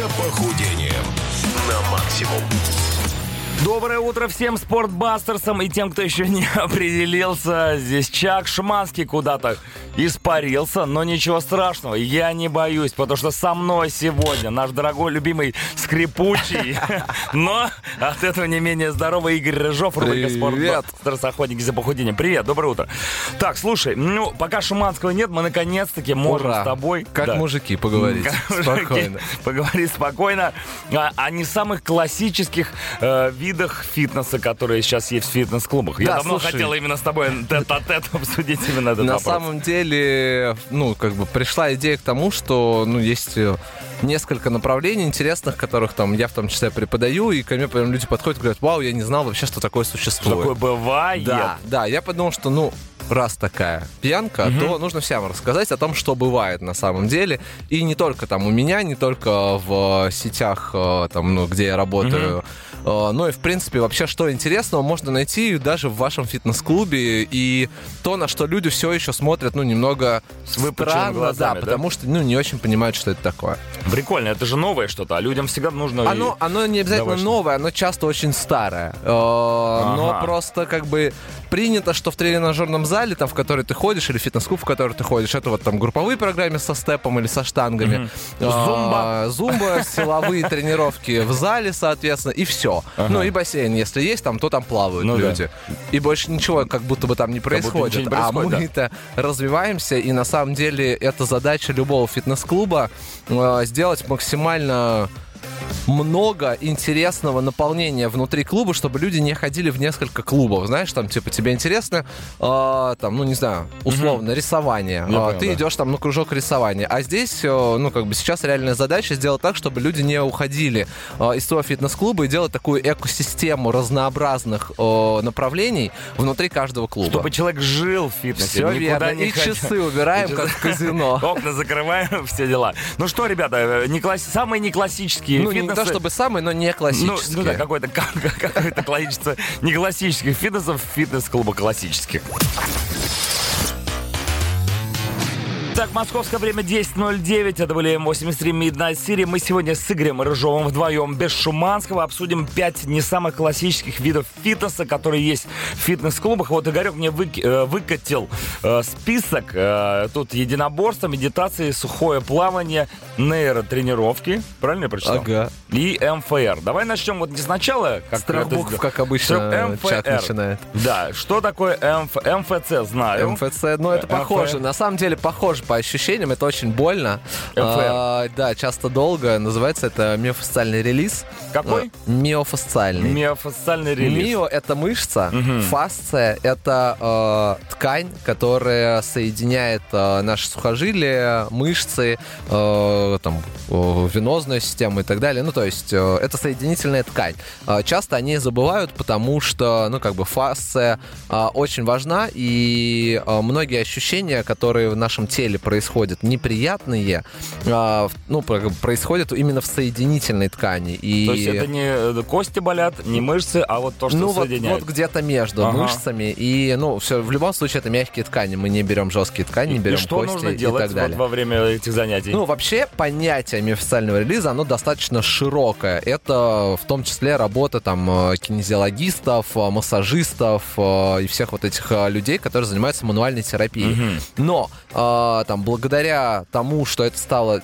за похудением на максимум. Доброе утро всем спортбастерсам и тем, кто еще не определился. Здесь Чак Шманский куда-то испарился, но ничего страшного, я не боюсь, потому что со мной сегодня наш дорогой, любимый скрипучий, но от этого не менее здоровый Игорь Рыжов, рубрика «Спортбастерс. Охотники за похудением». Привет, доброе утро. Так, слушай, ну, пока Шуманского нет, мы наконец-таки можем с тобой... Как мужики поговорить. Спокойно. Поговорить спокойно о, не самых классических э, видах фитнеса, которые сейчас есть в фитнес-клубах. Я Да, давно хотел именно с тобой тет-а-тет обсудить именно этот На вопрос. самом деле, ну, как бы пришла идея к тому, что, ну, есть э, несколько направлений интересных, которых там я в том числе преподаю, и ко мне прям люди подходят и говорят, вау, я не знал вообще, что такое Что существует. такое бывает. Да, да, я подумал, что, ну, раз такая пьянка, то нужно всем рассказать о том, что бывает на самом деле. И не только там у меня, не только в сетях, э, там, ну, где я работаю, э, но и, в принципе, вообще, что интересного можно найти даже в вашем фитнес-клубе. И то, на что люди все еще смотрят, ну, немного С странно, глазами, да, да? потому что, ну, не очень понимают, что это такое. Прикольно, это же новое что-то, а людям всегда нужно... Оно, оно не обязательно Давай, новое, оно часто очень старое. Э, Но Ага. просто как бы принято, что в тренажерном зале, там, в который ты ходишь, или фитнес-клуб, в который ты ходишь, это вот там групповые программы со степом или со штангами. Зумба. А, Зумба, силовые тренировки в зале, соответственно, и все. Ну и бассейн, если есть там, то там плавают Ну люди. И больше ничего как будто бы там не происходит. а происходит, мы это развиваемся, и на самом деле это задача любого фитнес-клуба э, сделать максимально много интересного наполнения внутри клуба, чтобы люди не ходили в несколько клубов. Знаешь, там, типа, тебе интересно, э, там, ну, не знаю, условно, рисование. Я А, понял, ты да. идешь там на кружок рисования. А здесь, э, ну, как бы сейчас реальная задача сделать так, чтобы люди не уходили э, из своего фитнес-клуба и делать такую экосистему разнообразных э, направлений внутри каждого клуба. Чтобы человек жил в фитнесе, Все верно. не И ходил. часы убираем, И как часы. в казино. Окна закрываем, все дела. Ну что, ребята, не класс- самые не классические Ну, не то чтобы самый, но не Ну, классический. ну да, какое-то какое количество не классических фитнесов фитнес-клуба классических. Так, московское время 10.09, это были М83 Midnight City. Мы сегодня с Игорем Рыжовым вдвоем без Шуманского обсудим пять не самых классических видов фитнеса, которые есть в фитнес-клубах. Вот Игорек мне выки- э, выкатил э, список. Э, тут единоборство, медитации, сухое плавание, нейротренировки. Правильно я прочитал? Ага. И МФР. Давай начнем вот не сначала, как С трех это букв, как обычно, трех чат МФР. начинает. Да, что такое МФ... МФЦ, знаю. МФЦ, ну это МФ. похоже. На самом деле похоже по ощущениям, это очень больно. МФР. А, да, часто долго. Называется это миофасциальный релиз. Какой? А, Миофасциальный. Миофасциальный релиз. Мио это мышца, фасция это э, ткань, которая соединяет э, наши сухожилия, мышцы, э, там э, венозную систему и так далее. Ну то есть э, это соединительная ткань. Э, часто они забывают, потому что ну как бы фасция э, очень важна и многие ощущения, которые в нашем теле происходят неприятные, ну про- происходят именно в соединительной ткани. И То есть это не кости болят, не мышцы, а вот то, что ну, вот, соединяет. вот где-то между Ага. мышцами. И, ну, все, в любом случае, это мягкие ткани. Мы не берем жесткие ткани, не и берем что кости нужно и делать так далее. вот во время этих занятий? Ну, вообще, понятие миофасциального релиза, оно достаточно широкое. Это в том числе работа там э, кинезиологистов, э, массажистов э, и всех вот этих людей, которые занимаются мануальной терапией. Но э, там благодаря тому, что это стало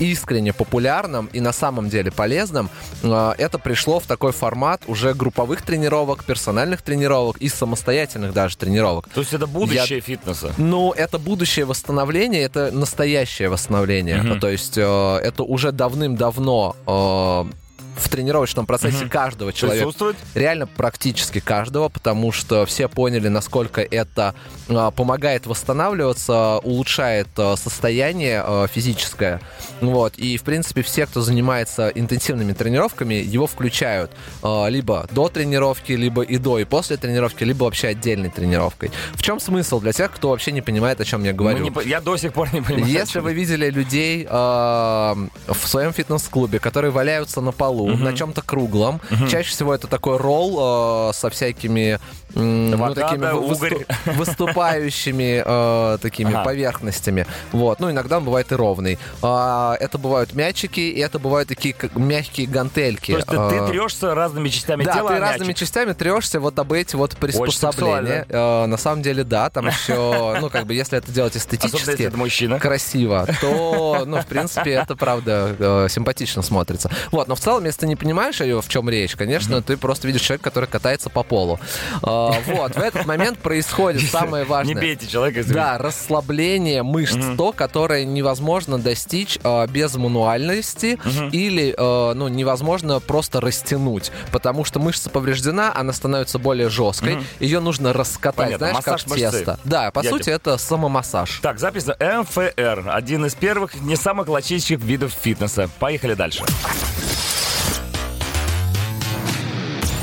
искренне популярным и на самом деле полезным, э, это пришло в такой формат уже групповых тренировок, персональных тренировок и самостоятельных даже тренировок. То есть это будущее фитнеса. Ну, это будущее восстановление, это настоящее восстановление. Мгм. То есть э, это уже давным-давно э, в тренировочном процессе каждого человека. Присутствует? Реально практически каждого, потому что все поняли, насколько это э, помогает восстанавливаться, улучшает э, состояние э, физическое. Вот. И, в принципе, все, кто занимается интенсивными тренировками, его включают э, либо до тренировки, либо и до, и после тренировки, либо вообще отдельной тренировкой. В чем смысл для тех, кто вообще не понимает, о чем я Мы говорю? не я до сих пор не понимаю. Если вы видели людей э, в своем фитнес-клубе, которые валяются на полу, на чем-то круглом. Чаще всего это такой ролл э, со всякими м, ну, такими да, высту- выступающими э, такими Ага. поверхностями. Вот. Ну, иногда он бывает и ровный. А, это бывают мячики, и это бывают такие как мягкие гантельки. То есть ты, ты трешься разными частями да, тела, ты а разными мячик- частями трешься вот об эти вот приспособления. Э, на самом деле, да, там еще, ну, как бы, если это делать эстетически, красиво, то, ну, в принципе, это правда э, симпатично смотрится. Вот, но в целом, если ты не понимаешь, ее, в чем речь, конечно, ты просто видишь человека, который катается по полу. А, Вот, в этот момент происходит самое Не важное. бейте человека. Да, расслабление мышц, то, которое невозможно достичь э, без мануальности или, э, ну, невозможно просто растянуть, потому что мышца повреждена, она становится более жесткой, ее нужно раскатать, Понятно, знаешь, массаж как мышцы. тесто. Да, по Я сути, это самомассаж. Так, запись на МФР. Один из первых не самых классических видов фитнеса. Поехали дальше.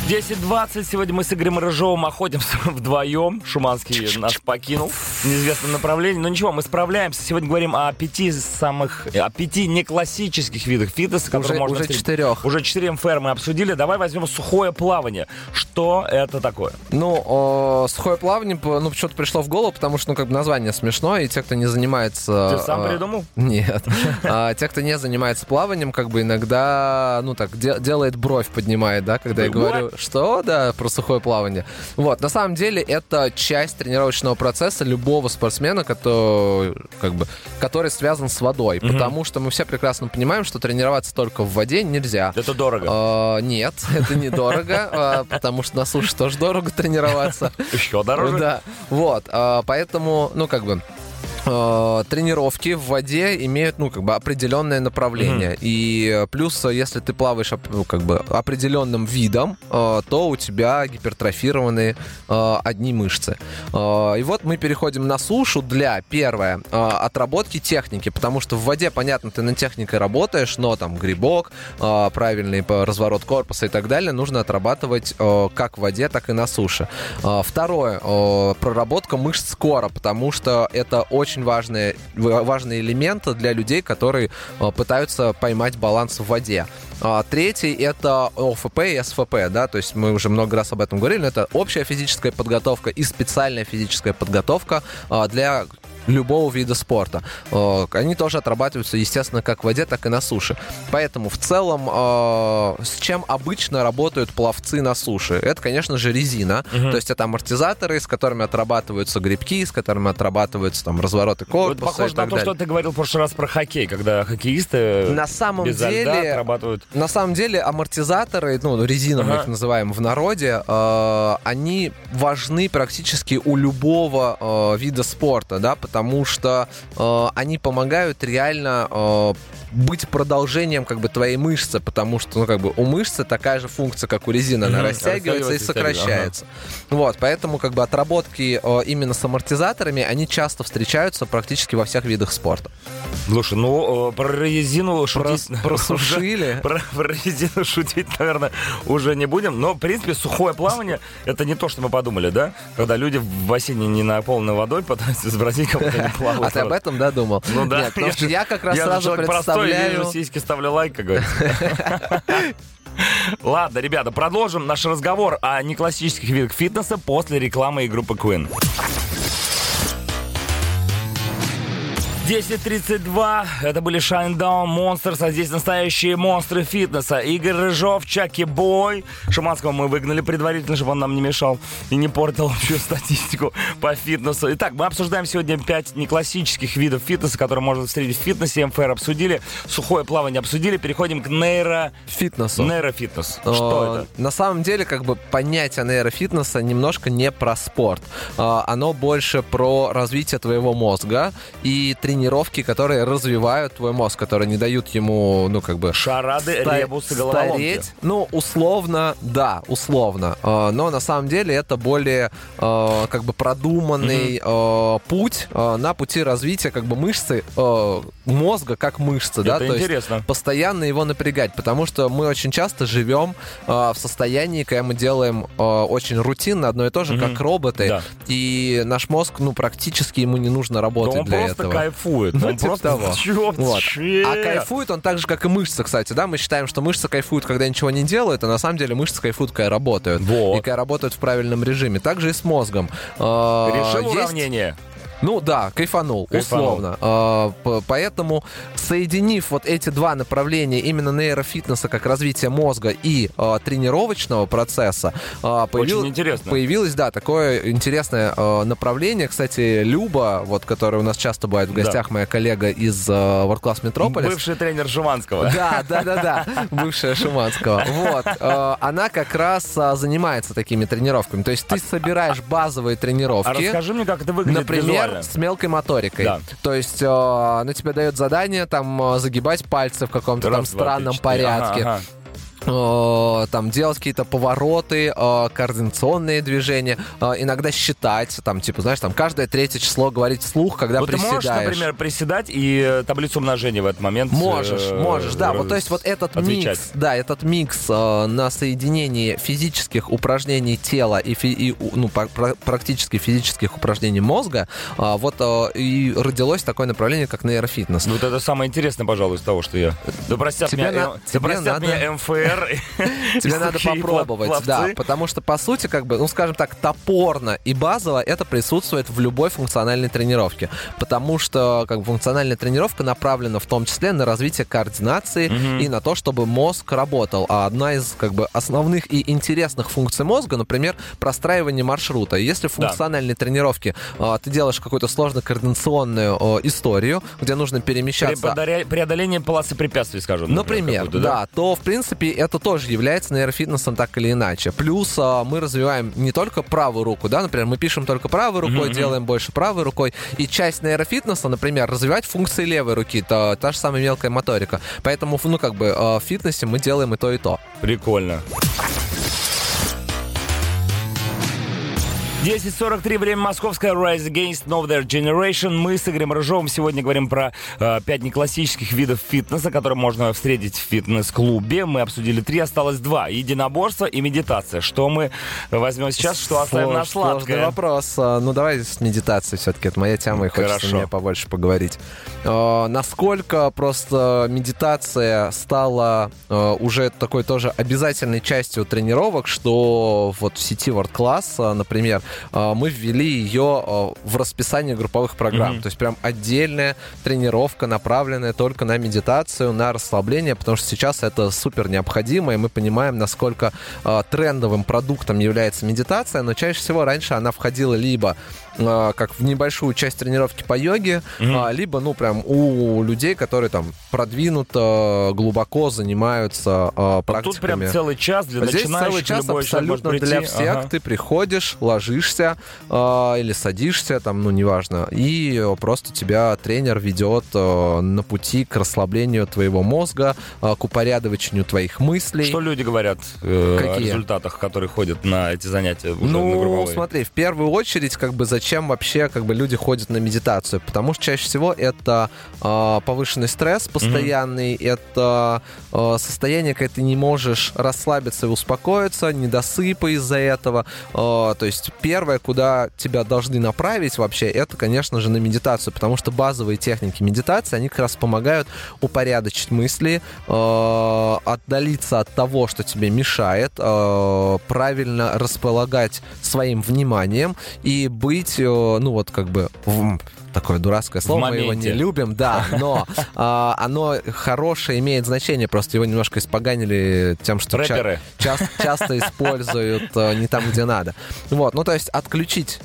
10.20. Сегодня мы с Игорем Рыжовым охотимся вдвоем. Шуманский нас покинул неизвестном направлении. Но ничего, мы справляемся. Сегодня говорим о пяти самых... О пяти неклассических видах фитнеса, которые Уже, можно уже встретить. четырех. Уже четыре МФР мы обсудили. Давай возьмем сухое плавание. Что это такое? Ну, о, сухое плавание, ну, почему-то пришло в голову, потому что, ну, как бы название смешное, и те, кто не занимается... Ты сам э, придумал? Нет. А, те, кто не занимается плаванием, как бы иногда, ну, так, де- делает бровь, поднимает, да, когда я говорю, что, да, про сухое плавание. Вот, на самом деле, это часть тренировочного процесса любого спортсмена, который, как бы, который связан с водой, потому что мы все прекрасно понимаем, что тренироваться только в воде нельзя. Это дорого. А, нет, это недорого, а, потому что на суше тоже дорого тренироваться. Еще дороже? Да, вот, а, поэтому, ну, как бы, э, тренировки в воде имеют, ну, как бы определенное направление. И э, плюс, э, если ты плаваешь ну, как бы определенным видом, э, то у тебя гипертрофированы э, одни мышцы. Э, и вот мы переходим на сушу для, первое, э, отработки техники, потому что в воде, понятно, ты над техникой работаешь, но там грибок, э, правильный разворот корпуса и так далее нужно отрабатывать э, как в воде, так и на суше. Э, Второе, э, проработка мышц кора, потому что это очень важные, в- важные элементы для людей, которые э, пытаются поймать баланс в воде. А, Третий это ОФП и СФП, да, то есть мы уже много раз об этом говорили, но это общая физическая подготовка и специальная физическая подготовка а, для любого вида спорта. Э, Они тоже отрабатываются, естественно, как в воде, так и на суше. Поэтому в целом, э, с чем обычно работают пловцы на суше? Это, конечно же, резина. То есть это амортизаторы, с которыми отрабатываются грибки, с которыми отрабатываются там развороты Вот корпуса похоже и на то, далее. что ты говорил в прошлый раз про хоккей, когда хоккеисты На самом без льда деле, отрабатывают. на самом деле амортизаторы, ну, резина мы Ага. их называем в народе, э, они важны практически у любого э, вида спорта, да, потому что э, они помогают реально э, быть продолжением как бы твоей мышцы, потому что, ну, как бы у мышцы такая же функция, как у резины, она Мгм. растягивается и сокращается. Вот, поэтому как бы отработки э, именно с амортизаторами, они часто встречаются практически во всех видах спорта. Слушай, ну, э, про резину шутить... Прос- просушили. Про, про резину шутить, наверное, уже не будем. Но, в принципе, сухое плавание — это не то, что мы подумали, да? Когда люди в бассейне не наполнены водой пытаются сбросить, не плавают. А ты об этом, да, думал? Ну да. Нет, потому что я как раз я сразу простой, представляю... вижу сиськи, ставлю лайк, как говорится. Ладно, ребята, продолжим наш разговор о неклассических видах фитнеса после рекламы и группы Queen. 10.32. Это были Shinedown Monsters, а здесь настоящие монстры фитнеса. Игорь Рыжов, Чаки Бой. Шаманского мы выгнали предварительно, чтобы он нам не мешал и не портил общую статистику по фитнесу. Итак, мы обсуждаем сегодня 5 неклассических видов фитнеса, которые можно встретить в фитнесе. МФР обсудили, сухое плавание обсудили. Переходим к нейро... Фитнесу. нейрофитнес. Что Э, это? На самом деле, как бы понятие нейрофитнеса немножко не про спорт. Э, Оно больше про развитие твоего мозга и тренировки, которые развивают твой мозг, которые не дают ему, ну, как бы... Шарады, ста- ребусы, головоломки. стареть. Ну, условно, да, условно. Э, Но на самом деле это более э, как бы продуманный э, путь на пути развития как бы мышцы мозга как мышцы, да, Это то есть интересно. постоянно его напрягать, потому что мы очень часто живем в состоянии, когда мы делаем очень рутинно одно и то же, Мгм. как роботы, Да. и наш мозг, ну, практически ему не нужно Да работать он для просто этого. кайфует кайфует. Ну, он типа просто того. Чё, Вот. А кайфует он так же, как и мышцы, кстати, да? Мы считаем, что мышцы кайфуют, когда ничего не делают, а на самом деле мышцы кайфуют, когда работают. Вот. И когда работают в правильном режиме. Также и с мозгом. А, Решил есть- уравнение. Ну да, кайфанул, Кайфанул. условно. А, поэтому, соединив вот эти два направления, именно нейрофитнеса, как развитие мозга и а, тренировочного процесса, а, появил- появилось, да, такое интересное а, направление. Кстати, Люба, вот, которая у нас часто бывает в Да. гостях, моя коллега из а, World Class Metropolis. Бывший тренер Жуманского. Да, да, да, да, бывшая Шиманского. Вот, она как раз а, занимается такими тренировками. То есть ты собираешь базовые А тренировки. расскажи мне, как это выглядит Например, визуально. с мелкой моторикой. Да. То есть э, она тебе дает задание там э, загибать пальцы в каком-то там Раз, два, странном четыре. порядке. Ага, ага. Э, там делать какие-то повороты, э, координационные движения, э, иногда считать, там, типа, знаешь, там каждое третье число говорить вслух, когда Вот ты приседаешь. можешь, например, приседать и таблицу умножения в этот момент Можешь, можешь, да. Вот, то есть вот этот отвечать. микс, да, этот микс на соединении физических упражнений тела и, фи- и, ну, пр- пр- практически физических упражнений мозга, вот и родилось такое направление, как нейрофитнес. Вот это самое интересное, пожалуй, из того, что я... Да простят, Тебе меня, на- да простят надо- меня МФР. И Тебе надо попробовать, пловцы. да, потому что, по сути, как бы, ну, скажем так, топорно и базово это присутствует в любой функциональной тренировке, потому что, как бы, функциональная тренировка направлена в том числе на развитие координации и на то, чтобы мозг работал. А одна из, как бы, основных и интересных функций мозга, например, простраивание маршрута. Если в Да. функциональной тренировке а, ты делаешь какую-то сложно-координационную а, историю, где нужно перемещаться Преодоление полосы препятствий, скажем. Например, какую-то, да, то, в принципе, это тоже является нейрофитнесом так или иначе. Плюс а, мы развиваем не только правую руку, да, например, мы пишем только правой рукой, Мгм. делаем больше правой рукой, и часть нейрофитнеса, например, развивать функции левой руки, та, та же самая мелкая моторика. Поэтому, ну, как бы, а, в фитнесе мы делаем и то, и то. Прикольно. 10.43, время московское, Rise Against Know Their Generation. Мы с Игорем Рыжовым сегодня говорим про э, пять неклассических видов фитнеса, которые можно встретить в фитнес-клубе. Мы обсудили три, осталось два. Единоборство и медитация. Что мы возьмем сейчас, что оставим на Слож- Сложный сладкое? вопрос. А, Ну, давай с медитацией все-таки. Это моя тема, и хочется Хорошо. мне побольше поговорить. А, Насколько просто медитация стала а, уже такой тоже обязательной частью тренировок, что вот в сети World Class, например, мы ввели ее а, в расписание групповых программ. Мгм. То есть прям отдельная тренировка, направленная только на медитацию, на расслабление, потому что сейчас это супер необходимо, и мы понимаем, насколько а, трендовым продуктом является медитация, но чаще всего раньше она входила либо а, как в небольшую часть тренировки по йоге, а, либо, ну, прям у людей, которые там продвинуто, глубоко занимаются а, практиками. Тут прям целый час для Здесь начинающих. целый час абсолютно для всех. Ага. Ты приходишь, ложишься э, или садишься, там, ну, неважно, и просто тебя тренер ведет на пути к расслаблению твоего мозга, к упорядочению твоих мыслей. Что люди говорят э, о результатах, которые ходят на эти занятия уже на Ну, групповые? смотри, в первую очередь, как бы зачем вообще как бы люди ходят на медитацию? Потому что чаще всего это э, повышенный стресс постоянный, это э, состояние, когда ты не можешь расслабиться и успокоиться, недосыпа из-за этого. Э, то есть первое, куда тебя должны направить вообще, это, конечно же, на медитацию, потому что базовые техники медитации, они как раз помогают упорядочить мысли, э, отдалиться от того, что тебе мешает, э, правильно располагать своим вниманием и быть, э, ну вот как бы такое дурацкое слово, мы его не любим, да, но а, оно хорошее имеет значение, просто его немножко испоганили тем, что ча- час- часто используют э, не там, где надо. Вот, ну то есть отключить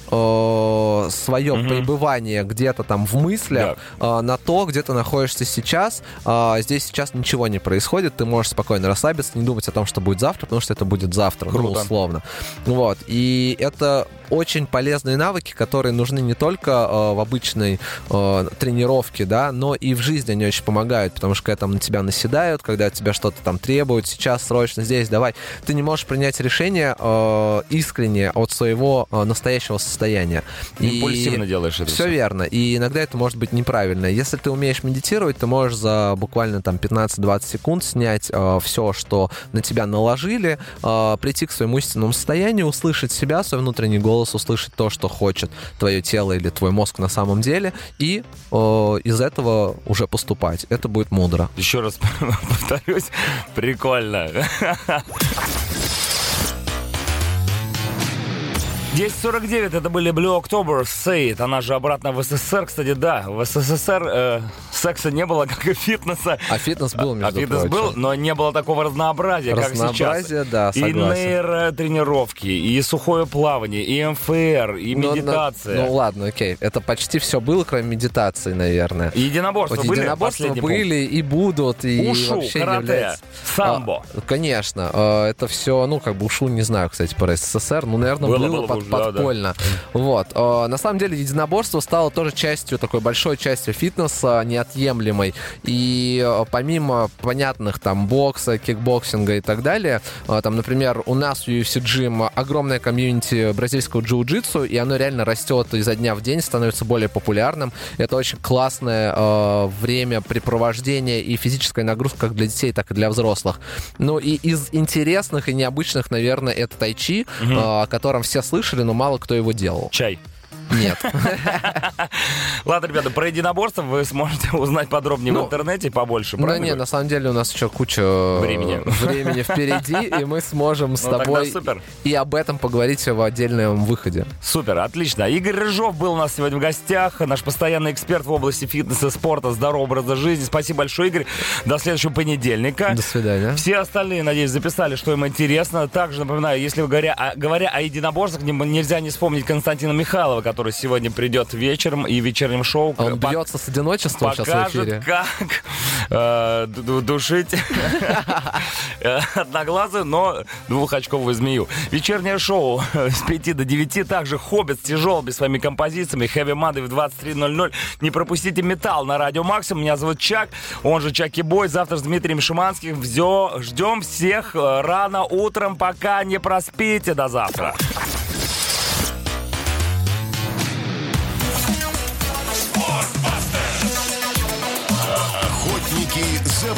свое Мгм. пребывание где-то там в мыслях э, на то, где ты находишься сейчас. Э, Здесь сейчас ничего не происходит, ты можешь спокойно расслабиться, не думать о том, что будет завтра, потому что это будет завтра, ну, Круто. условно. Вот, и это очень полезные навыки, которые нужны не только э, в обычной э, тренировке, да, но и в жизни они очень помогают, потому что когда там на тебя наседают, когда от тебя что-то там требуют, сейчас срочно здесь, давай, ты не можешь принять решение э, искренне от своего э, настоящего состояния. И Импульсивно делаешь это. все верно. И иногда это может быть неправильно. Если ты умеешь медитировать, ты можешь за буквально там 15-20 секунд снять все, что на тебя наложили, э, прийти к своему истинному состоянию, услышать себя, свой внутренний голос голос, услышать то, что хочет твое тело или твой мозг на самом деле, и э, из этого уже поступать. Это будет мудро. Еще раз повторюсь, прикольно. 10.49 это были Blue October, Say It. Она же обратно в СССР, кстати, да. В СССР э, секса не было, как и фитнеса. А фитнес был, между А фитнес прочим. был, но не было такого разнообразия, как сейчас. Разнообразие, да, И согласен. нейротренировки, и сухое плавание, и МФР, и Ну, на- медитация. Ну, ладно, окей. Это почти все было, кроме медитации, наверное. И единоборства Вот были? единоборства Последний пункт? были и будут, и Ушу, вообще не карате, является... самбо. А, конечно, а, это все, ну, как бы ушу, не знаю, кстати, про СССР, ну, наверное, Было, было, было бы под- уже, да, да. подпольно. Вот. А, На самом деле, единоборство стало тоже частью, такой большой частью фитнеса, неотъемлемой. И а, помимо понятных там бокса, кикбоксинга и так далее, а, там, например, у нас в UFC Gym огромное комьюнити бразильского джиу-джитсу, и оно реально растет изо дня в день, становится более популярным. Это очень классное э, времяпрепровождение и физическая нагрузка как для детей, так и для взрослых. Ну и из интересных и необычных, наверное, это тайчи, э, о котором все слышали, но мало кто его делал. Чай. Нет. Ладно, ребята, про единоборство вы сможете узнать подробнее в Ну, интернете побольше, правильно? не, на самом деле у нас еще куча э, Времени. впереди, и мы сможем с Ну, тогда тобой и об этом поговорить в отдельном выходе. Супер, отлично. Игорь Рыжов был у нас сегодня в гостях, наш постоянный эксперт в области фитнеса, спорта, здорового образа жизни. Спасибо большое, Игорь. До следующего понедельника. До свидания. Все остальные, надеюсь, записали, что им интересно. Также напоминаю, если говоря, о, говоря о единоборствах, не- нельзя не вспомнить Константина Михайлова, который сегодня придет вечером и в вечернем шоу. А Он Пок- бьется с одиночеством сейчас в покажет, эфире. как э, ду- ду- душить э, одноглазую, но двухочковую змею. Вечернее шоу с 5 до 9. Также «Хоббит» с тяжелыми своими композициями. «Хэви Мады» в 23.00. Не пропустите «Металл» на Радио Максимум. Меня зовут Чак, он же Чаки Бой. Завтра с Дмитрием Шиманским. Все, ждем всех э, рано утром, пока не проспите. До завтра.